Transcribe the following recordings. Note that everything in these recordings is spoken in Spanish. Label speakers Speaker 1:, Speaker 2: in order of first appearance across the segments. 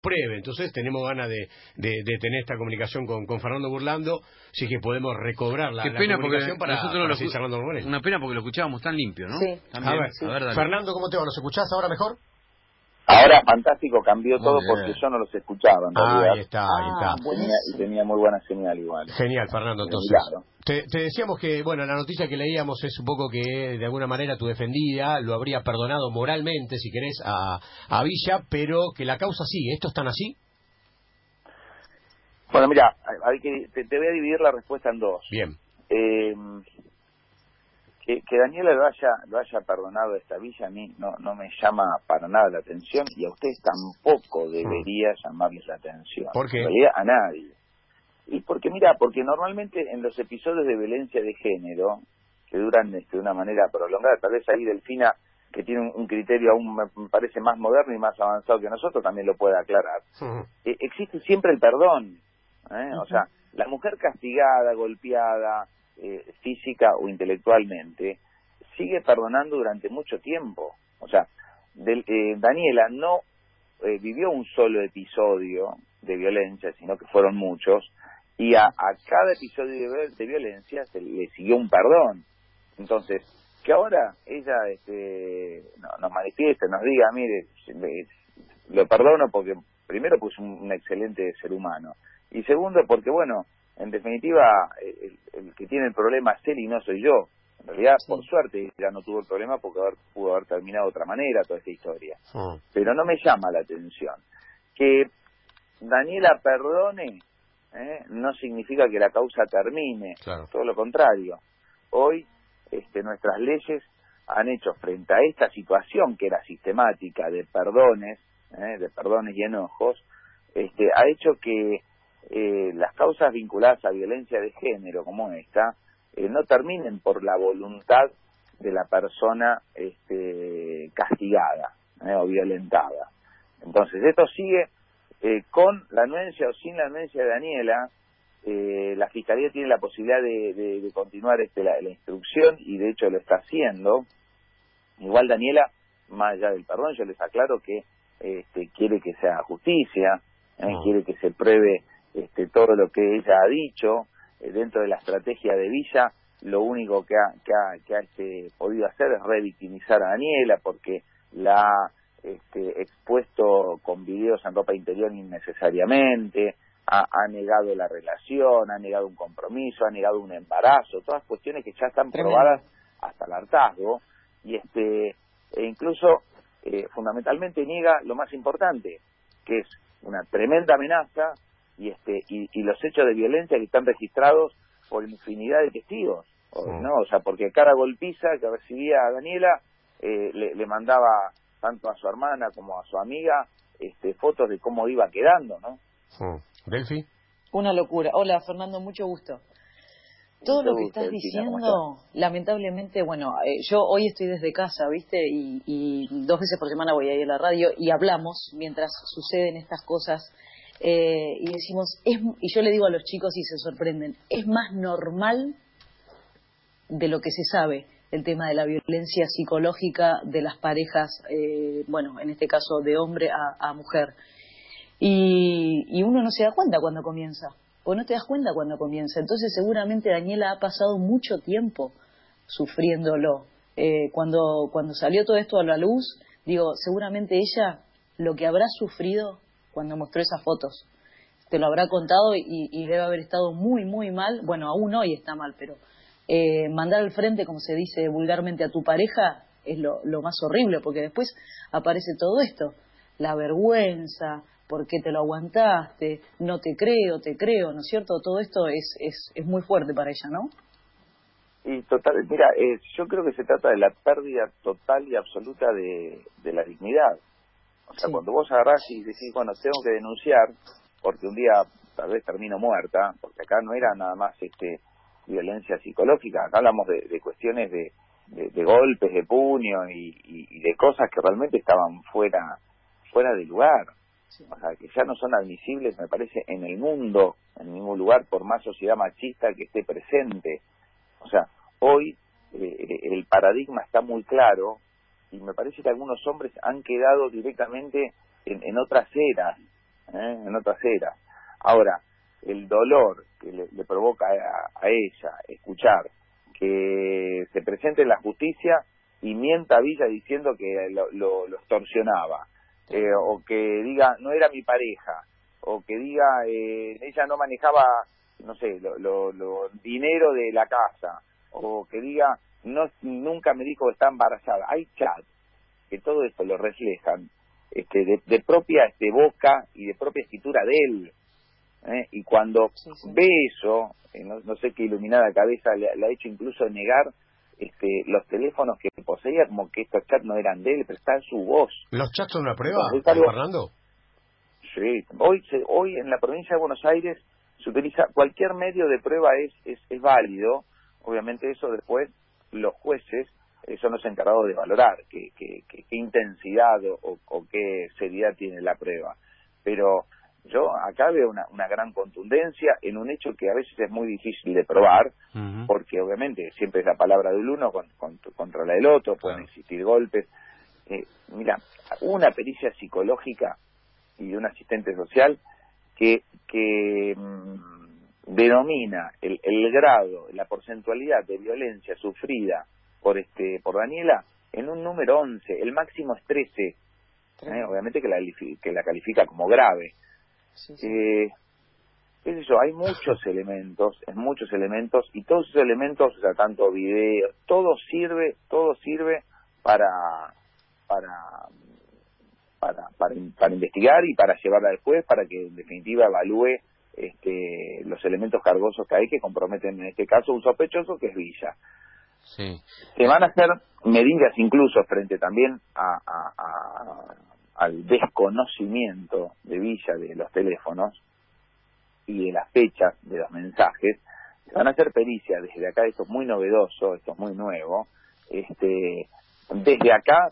Speaker 1: pruebe. Entonces tenemos ganas de, de, tener esta comunicación con, con Fernando Burlando, si que podemos recobrar la,
Speaker 2: Qué pena
Speaker 1: comunicación para,
Speaker 2: nosotros
Speaker 1: para seguir charlando con él.
Speaker 2: Una pena porque lo escuchábamos tan limpio, ¿no?
Speaker 3: Sí.
Speaker 2: También.
Speaker 1: A ver,
Speaker 2: a ver.
Speaker 1: Fernando, ¿cómo te va? ¿Nos escuchás ahora mejor?
Speaker 4: Ahora fantástico, cambió
Speaker 1: Muy
Speaker 4: todo
Speaker 1: bien.
Speaker 4: porque yo no los escuchaba en realidad.
Speaker 1: Ahí está, ahí
Speaker 3: Ah,
Speaker 1: está.
Speaker 4: Tenía, y tenía muy buena señal igual.
Speaker 1: Genial, Fernando. Entonces,
Speaker 4: Claro.
Speaker 1: te, te decíamos que, bueno, la noticia que leíamos es un poco que de alguna manera tu defendida lo habría perdonado moralmente, si querés, a, a Villa, pero que la causa sigue. ¿Esto es tan así?
Speaker 4: Bueno, mira, hay que, te, te voy a dividir la respuesta en dos.
Speaker 1: Bien.
Speaker 4: Eh, que, que Daniela lo haya, lo haya perdonado a esta villa a mí no, no me llama para nada la atención y a ustedes tampoco debería llamarles la atención.
Speaker 1: ¿Por qué?
Speaker 4: En realidad a nadie. Y porque, mira, porque normalmente en los episodios de violencia de género, que duran este, de una manera prolongada, tal vez ahí Delfina, que tiene un, un criterio aún me me parece más moderno y más avanzado que nosotros, también lo puede aclarar. Eh, existe siempre el perdón. ¿eh? O sea, la mujer castigada, golpeada, eh, física o intelectualmente, sigue perdonando durante mucho tiempo. O sea, eh, Daniela no eh, vivió un solo episodio de violencia, sino que fueron muchos, y a, cada episodio de, vi- de violencia se le siguió un perdón. Entonces, que ahora ella este, no- nos manifieste, nos diga, mire, lo perdono porque primero pues un, un excelente ser humano y segundo porque bueno en definitiva el, el que tiene el problema es él y no soy yo. En realidad por suerte ya no tuvo el problema porque haber- pudo haber terminado de otra manera toda esta historia. Pero no me llama la atención. Que Daniela perdone ¿eh? no significa que la causa termine.
Speaker 1: Claro.
Speaker 4: todo lo contrario. Hoy este, nuestras leyes han hecho frente a esta situación que era sistemática de perdones, ¿eh? de perdones y enojos, este, ha hecho que eh, las causas vinculadas a violencia de género como esta eh, no terminen por la voluntad de la persona este, castigada ¿eh? o violentada. Entonces esto sigue eh, con la anuencia o sin la anuencia de Daniela, eh, la fiscalía tiene la posibilidad de, de- de continuar este, la, la instrucción y de hecho lo está haciendo. Igual Daniela, más allá del perdón, yo les aclaro que este, quiere que sea justicia, eh,
Speaker 1: Mm.
Speaker 4: quiere que se pruebe este, todo lo que ella ha dicho eh, dentro de la estrategia de Villa. Lo único que ha, que ha, que ha, este, podido hacer es revictimizar a Daniela porque la ha este, expuesto con videos en ropa interior innecesariamente, ha, ha negado la relación, ha negado un compromiso, ha negado un embarazo, todas cuestiones que ya están
Speaker 3: Tremendo.
Speaker 4: probadas hasta el hartazgo y este e incluso eh, fundamentalmente niega lo más importante que es una tremenda amenaza y este y, y los hechos de violencia que están registrados por infinidad de testigos no o sea porque cada golpiza que recibía a Daniela eh, le, le mandaba tanto a su hermana como a su amiga este fotos de cómo iba quedando no.
Speaker 1: Delphi.
Speaker 3: Una locura. Hola, Fernando, mucho gusto. Todo lo que estás
Speaker 4: Delfina, ¿cómo
Speaker 3: diciendo, lamentablemente, bueno, eh, yo hoy estoy desde casa, ¿viste? Y, y dos veces por semana voy a ir a la radio y hablamos mientras suceden estas cosas. Eh, y decimos, es, y yo le digo a los chicos y se sorprenden, es más normal de lo que se sabe el tema de la violencia psicológica de las parejas, eh, bueno, en este caso de hombre a, mujer. Y, y uno no se da cuenta cuando comienza, o no te das cuenta cuando comienza. Entonces seguramente Daniela ha pasado mucho tiempo sufriéndolo. Eh, cuando, cuando salió todo esto a la luz, digo, seguramente ella lo que habrá sufrido cuando mostró esas fotos, te lo habrá contado y, debe haber estado muy, muy mal. Bueno, aún hoy está mal, pero eh, mandar al frente, como se dice vulgarmente, a tu pareja es lo, más horrible, porque después aparece todo esto, la vergüenza, por qué te lo aguantaste, no te creo, te creo, ¿no es cierto? Todo esto es, es, es muy fuerte para ella, ¿no?
Speaker 4: Y total, mira, eh, yo creo que se trata de la pérdida total y absoluta de la dignidad. O sea,
Speaker 3: Sí.
Speaker 4: cuando vos agarrás y decís, bueno, tengo que denunciar porque un día tal vez termino muerta, porque acá no era nada más este violencia psicológica, acá hablamos de, de cuestiones de, de, de golpes, de puño y, y- y de cosas que realmente estaban fuera fuera de lugar. O sea, que ya no son admisibles, me parece, en el mundo, en ningún lugar, por más sociedad machista que esté presente. O sea, hoy eh, el paradigma está muy claro y me parece que algunos hombres han quedado directamente en, en otras eras, ¿eh? en otras eras. Ahora, el dolor que le, provoca a, ella escuchar que se presente en la justicia y mienta a Villa diciendo que lo, lo, extorsionaba, eh, o que diga no era mi pareja, o que diga eh, ella no manejaba, no sé, lo, lo, dinero de la casa, o que diga no nunca me dijo que está embarazada. Hay chat que todo esto lo reflejan este, de, propia este, boca y de propia escritura de él. ¿eh? Y cuando ve eso, eh, no, sé qué iluminada cabeza le, ha hecho incluso negar este, los teléfonos que poseía, como que estos chats no eran de él, pero está en su voz.
Speaker 1: ¿Los chats son una prueba, Fernando?
Speaker 4: Sí, hoy, hoy en la provincia de Buenos Aires se utiliza cualquier medio de prueba es, es, es válido, obviamente eso después los jueces son los encargados de valorar qué, qué, qué, intensidad o, qué seriedad tiene la prueba. Pero yo acá veo una, una gran contundencia en un hecho que a veces es muy difícil de probar, porque obviamente siempre es la palabra del uno contra la del otro, pueden existir golpes. Eh, mira, una pericia psicológica y de un asistente social que, que mm, denomina el, el grado, la porcentualidad de violencia sufrida por este por Daniela en un número 11, el máximo es 13, ¿eh? obviamente que la, que la califica como grave. Eh, es eso, hay muchos elementos, es muchos elementos, y todos esos elementos, o sea, tanto video, todo sirve, todo sirve para, para, para, para, para investigar y para llevarla al juez, para que en definitiva evalúe este, los elementos cargosos que hay que comprometen en este caso un sospechoso que es Villa. Se van a hacer medidas incluso frente también a, al desconocimiento de Villa de los teléfonos y de las fechas de los mensajes. Se van a hacer pericias desde acá, esto es muy novedoso, esto es muy nuevo. Este, desde acá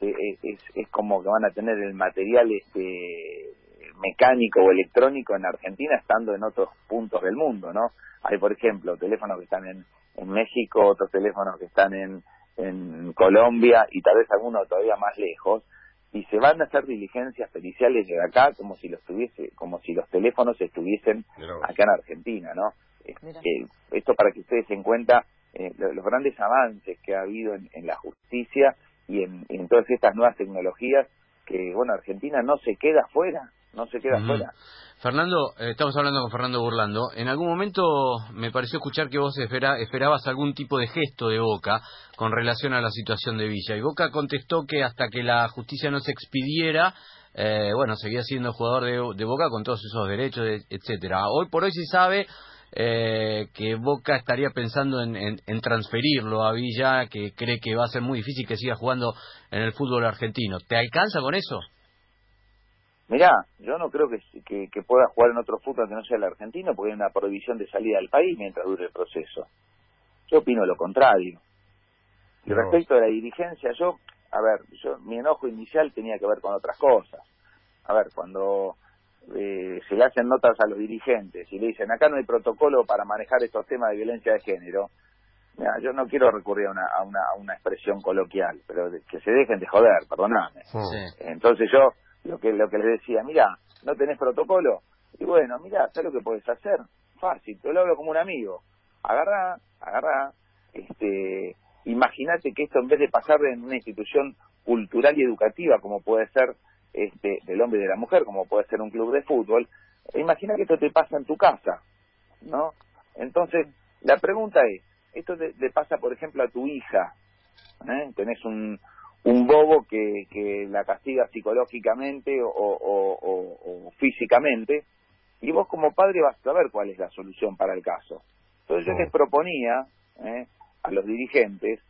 Speaker 4: eh, eh, es, es como que van a tener el material este mecánico o electrónico en Argentina estando en otros puntos del mundo, ¿no? Hay, por ejemplo, teléfonos que están en, en México, otros teléfonos que están en, en Colombia y tal vez algunos todavía más lejos y se van a hacer diligencias periciales de acá como si los tuviese, como si los teléfonos estuviesen acá en Argentina, ¿no? esto para que ustedes se den cuenta eh, los grandes avances que ha habido en, la justicia y en, en, todas estas nuevas tecnologías que bueno Argentina no se queda fuera no se queda fuera.
Speaker 2: Fernando, eh, estamos hablando con Fernando Burlando. En algún momento me pareció escuchar que vos esperabas algún tipo de gesto de Boca con relación a la situación de Villa. Y Boca contestó que hasta que la justicia no se expidiera, eh, bueno, seguía siendo jugador de, Boca con todos esos derechos, etcétera. Hoy por hoy se sabe eh, que Boca estaría pensando en, en, transferirlo a Villa, que cree que va a ser muy difícil que siga jugando en el fútbol argentino. ¿Te alcanza con eso?
Speaker 4: Mirá, yo no creo que, que, pueda jugar en otro fútbol que no sea el argentino porque hay una prohibición de salida del país mientras dure el proceso. Yo opino lo contrario. Y respecto a la dirigencia, yo, a ver, yo mi enojo inicial tenía que ver con otras cosas. A ver, cuando eh, se le hacen notas a los dirigentes y le dicen, acá no hay protocolo para manejar estos temas de violencia de género, mira, yo no quiero recurrir a una, a una, a una expresión coloquial, pero que se dejen de joder, perdoname. Entonces yo lo que lo que les decía, mira, no tenés protocolo, y bueno, mira, ¿sabes lo que podés hacer? Fácil, te lo hablo como un amigo. Agarrá, agarrá, este, imagínate que esto en vez de pasar en una institución cultural y educativa como puede ser este del hombre y de la mujer, como puede ser un club de fútbol, imagina que esto te pasa en tu casa, ¿no? Entonces, la pregunta es, esto le pasa, por ejemplo, a tu hija, ¿eh? tenés un, un bobo que, que la castiga psicológicamente o, o, físicamente, y vos como padre vas a saber cuál es la solución para el caso. Entonces yo les proponía ¿eh? a los dirigentes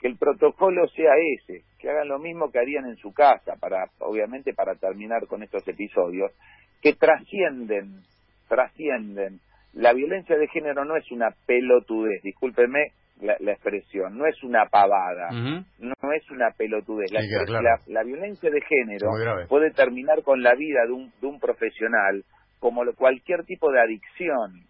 Speaker 4: que el protocolo sea ese, que hagan lo mismo que harían en su casa, para obviamente para terminar con estos episodios, que trascienden, trascienden. La violencia de género no es una pelotudez, discúlpeme la, expresión, no es una pavada, no es una pelotudez. La, la, violencia de género puede terminar con la vida de un, de un profesional como cualquier tipo de adicción,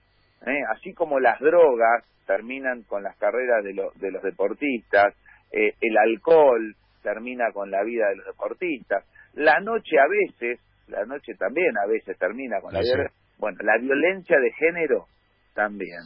Speaker 4: ¿eh? así como las drogas terminan con las carreras de, de los deportistas, eh, el alcohol termina con la vida de los deportistas, la noche a veces la noche también a veces termina con la violencia. Bueno, la violencia de género también.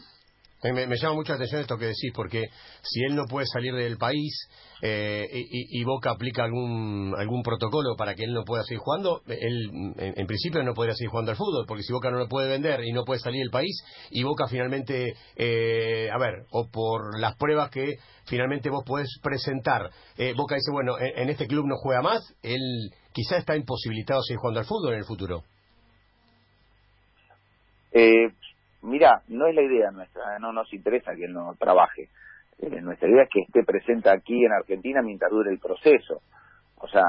Speaker 1: Me, llama mucho la atención esto que decís, porque si él no puede salir del país eh, y, Boca aplica algún algún protocolo para que él no pueda seguir jugando, él en, principio no podría seguir jugando al fútbol, porque si Boca no lo puede vender y no puede salir del país, y Boca finalmente, eh, a ver, o por las pruebas que finalmente vos podés presentar, eh, Boca dice, bueno, en, este club no juega más, él quizá está imposibilitado seguir jugando al fútbol en el futuro.
Speaker 4: Eh, mira, no es la idea nuestra, ¿eh? no nos interesa que él no trabaje. Eh, nuestra idea es que esté presente aquí en Argentina mientras dure el proceso. O sea,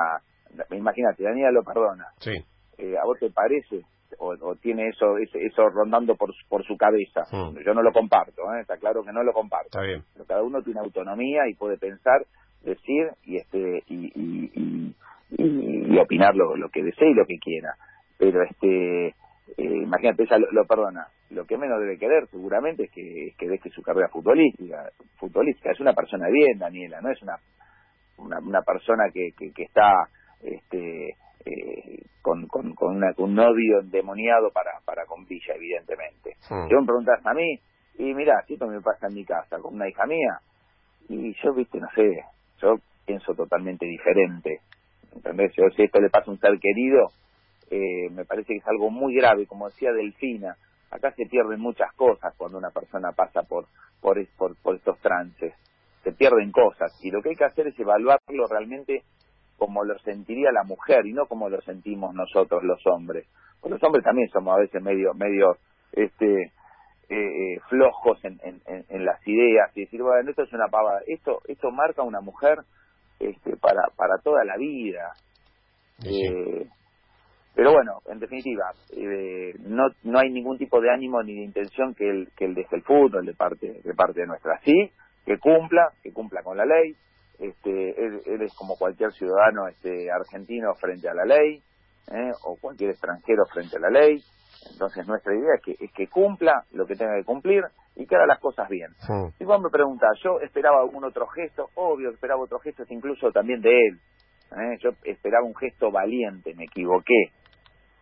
Speaker 4: imagínate, Daniela lo perdona.
Speaker 1: Sí.
Speaker 4: Eh, ¿A vos te parece? O, tiene eso eso rondando por, por su cabeza. Mm. Yo no lo comparto, está claro que no lo comparto.
Speaker 1: Está bien.
Speaker 4: Pero cada uno tiene autonomía y puede pensar, decir y este y, y, y, opinar lo, lo que desee y lo que quiera. Pero este eh, imagínate, ella lo, perdona. Lo que menos debe querer, seguramente, es que, que deje su carrera futbolística. futbolística. Es una persona bien, Daniela, no es una una, una persona que, que, está este, eh, con, con, con, una, un novio endemoniado para, para con Villa, evidentemente. Hmm. Si me preguntas a mí, y mira, esto me pasa en mi casa con una hija mía, y yo, viste, no sé, yo pienso totalmente diferente. ¿Entendés? Yo, si esto le pasa a un ser querido, eh, me parece que es algo muy grave, como decía Delfina, acá se pierden muchas cosas cuando una persona pasa por, por, por, estos trances, se pierden cosas y lo que hay que hacer es evaluarlo realmente como lo sentiría la mujer y no como lo sentimos nosotros los hombres. Porque los hombres también somos a veces medio, medio, este, eh, eh, flojos en, en, en, las ideas y decir, bueno, esto es una pavada. Esto, esto marca a una mujer este, para, para toda la vida. Eh, pero bueno, en definitiva, eh, no, no hay ningún tipo de ánimo ni de intención que él, que él deje el fútbol de parte, de parte de nuestra. Sí, que cumpla, que cumpla con la ley. Este, él, es como cualquier ciudadano este, argentino frente a la ley, ¿eh? o cualquier extranjero frente a la ley. Entonces nuestra idea es que, es que cumpla lo que tenga que cumplir y que haga las cosas bien. Si vos me preguntás, yo esperaba algún otro gesto, obvio esperaba otro gesto, incluso también de él. ¿eh? Yo esperaba un gesto valiente, me equivoqué.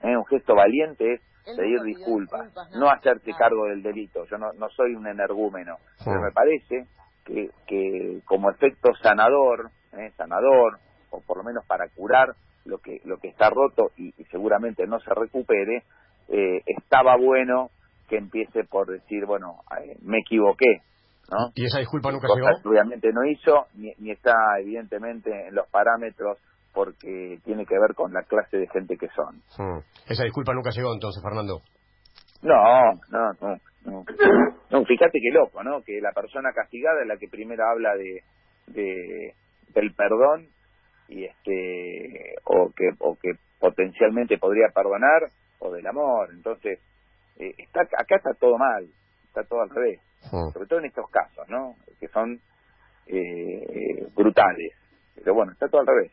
Speaker 4: ¿Eh? un gesto valiente es pedir disculpas, no, hacerse cargo del delito. Yo no, no soy un energúmeno, pero me parece que, que como efecto sanador, ¿eh? sanador, o por lo menos para curar lo que, lo que está roto y, seguramente no se recupere, eh, estaba bueno que empiece por decir, bueno, eh, me equivoqué, ¿no?
Speaker 1: ¿Y esa disculpa nunca llegó?
Speaker 4: Obviamente no hizo, ni, ni, está evidentemente en los parámetros porque tiene que ver con la clase de gente que son.
Speaker 1: Hmm. Esa disculpa nunca llegó entonces, Fernando.
Speaker 4: No, no, no, no. fíjate qué loco, ¿no? Que la persona castigada es la que primero habla de, de del perdón y este o que o que potencialmente podría perdonar o del amor. Entonces, eh, está acá está todo mal, está todo al revés. Hmm. Sobre todo en estos casos, ¿no? Que son eh, brutales. Pero bueno, está todo al revés.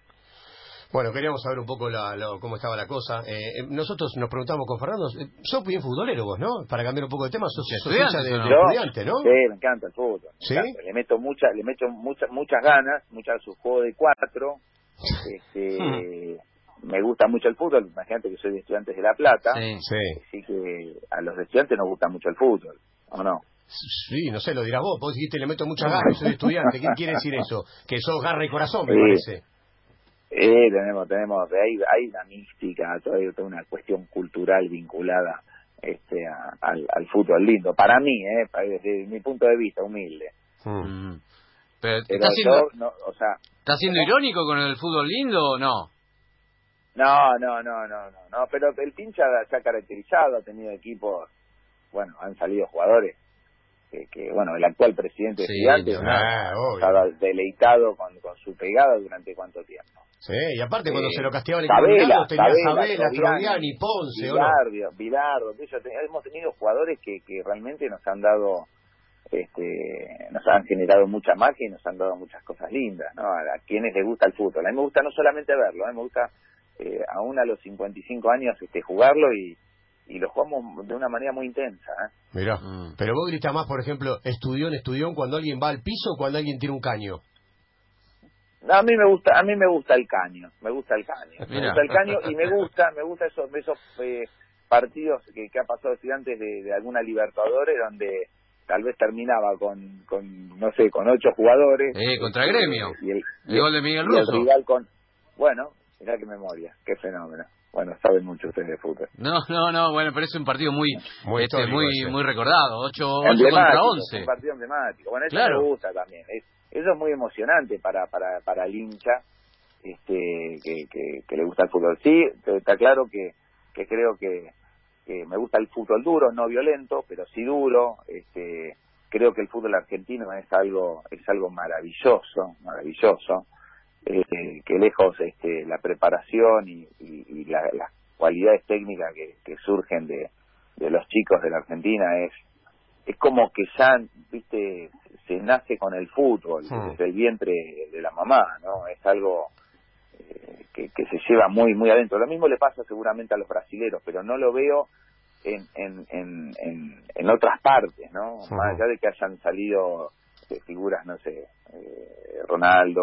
Speaker 1: Bueno, queríamos saber un poco la, cómo estaba la cosa. Eh, eh, nosotros nos preguntamos con Fernando, eh, sos bien futbolero vos, ¿no? Para cambiar un poco de tema, sos, estudiante, de, estudiante, ¿no?
Speaker 4: Sí, me encanta el fútbol. ¿Sí? Le meto mucha, le meto muchas muchas ganas, muchas su juego de cuatro. Este, hmm. Me gusta mucho el fútbol, imagínate que soy de Estudiantes de La Plata. Sí, sí. Así que a los estudiantes nos gusta mucho el fútbol, ¿o no?
Speaker 1: Sí, no sé, lo dirás vos. Vos dijiste, le meto muchas ganas, soy estudiante. ¿Qué quiere decir eso? Que sos garra y corazón, me parece.
Speaker 4: Eh, tenemos, tenemos, hay, hay una mística, todavía toda una cuestión cultural vinculada este al, al, fútbol lindo. Para mí, eh, desde mi punto de vista, humilde.
Speaker 2: Hmm. Mm. Pero, ¿está, siendo, o sea, ¿está siendo irónico con el fútbol lindo o no?
Speaker 4: No, no, no, no, no, no, pero el pincha se ha caracterizado, ha tenido equipos, bueno, han salido jugadores que, bueno, el actual presidente de Estudiantes ah, estaba deleitado con, con su pegada durante cuánto tiempo.
Speaker 1: Sí, y aparte cuando se lo castigaban en Sabela, tenía Sabela, Troviani, Ponce,
Speaker 4: Bilardo, Bilardo, hemos tenido jugadores que, que realmente nos han dado este, nos han generado mucha magia y nos han dado muchas cosas lindas, ¿no? A, quienes les gusta el fútbol. A mí me gusta no solamente verlo, a mí me gusta eh, aún a los 55 años este, jugarlo y, y lo jugamos de una manera muy intensa. ¿eh?
Speaker 1: Mira, mm. pero vos gritas más, por ejemplo, estudión, estudión, cuando alguien va al piso o cuando alguien tiene un caño.
Speaker 4: A mí me gusta, a mí me gusta el caño, me gusta el caño, me gusta el caño y me gusta, me gusta esos, esos eh, partidos que, que ha pasado estudiantes de, de alguna Libertadores donde tal vez terminaba con, con no sé, con ocho jugadores.
Speaker 2: Eh, contra Gremio.
Speaker 4: Y el,
Speaker 2: el gol de Miguel
Speaker 4: y el
Speaker 2: Russo.
Speaker 4: rival con, bueno, mirá qué memoria, qué fenómeno. Bueno, saben mucho ustedes de fútbol.
Speaker 2: No, no, no, bueno, pero es un partido muy
Speaker 1: Muy
Speaker 2: este, muy, muy recordado. 8, contra
Speaker 4: Emblemático,
Speaker 2: 11.
Speaker 4: Un partido emblemático. Bueno, eso
Speaker 2: Claro.
Speaker 4: me gusta también. Es- eso es muy emocionante para, para, para el hincha este, que, que, le gusta el fútbol. Sí, está claro que, que creo que, me gusta el fútbol duro, no violento, pero sí duro. Este, creo que el fútbol argentino es algo es algo maravilloso, maravilloso. eh, que lejos este, la preparación y, y, y la- las cualidades técnicas que, que surgen de, de los chicos de la Argentina es es como que ya viste se nace con el fútbol
Speaker 1: Hmm.
Speaker 4: desde el vientre de la mamá no es algo eh, que, que se lleva muy muy adentro lo mismo le pasa seguramente a los brasileros pero no lo veo en en, en, en, en otras partes no
Speaker 1: Ujú.
Speaker 4: más allá de que hayan salido eh, figuras no sé eh, Ronaldo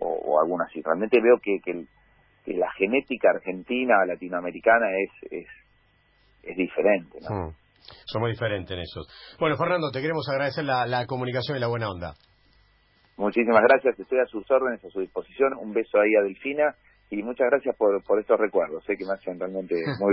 Speaker 4: o, o algunas así realmente veo que, que, el- que la genética argentina latinoamericana es es es diferente ¿no?
Speaker 1: Mm. Somos diferentes en eso. Bueno, Fernando, te queremos agradecer la, la comunicación y la buena onda.
Speaker 4: Muchísimas gracias, estoy a sus órdenes, a su disposición. Un beso ahí a Delfina y muchas gracias por, por estos recuerdos, sé que me hacen realmente muy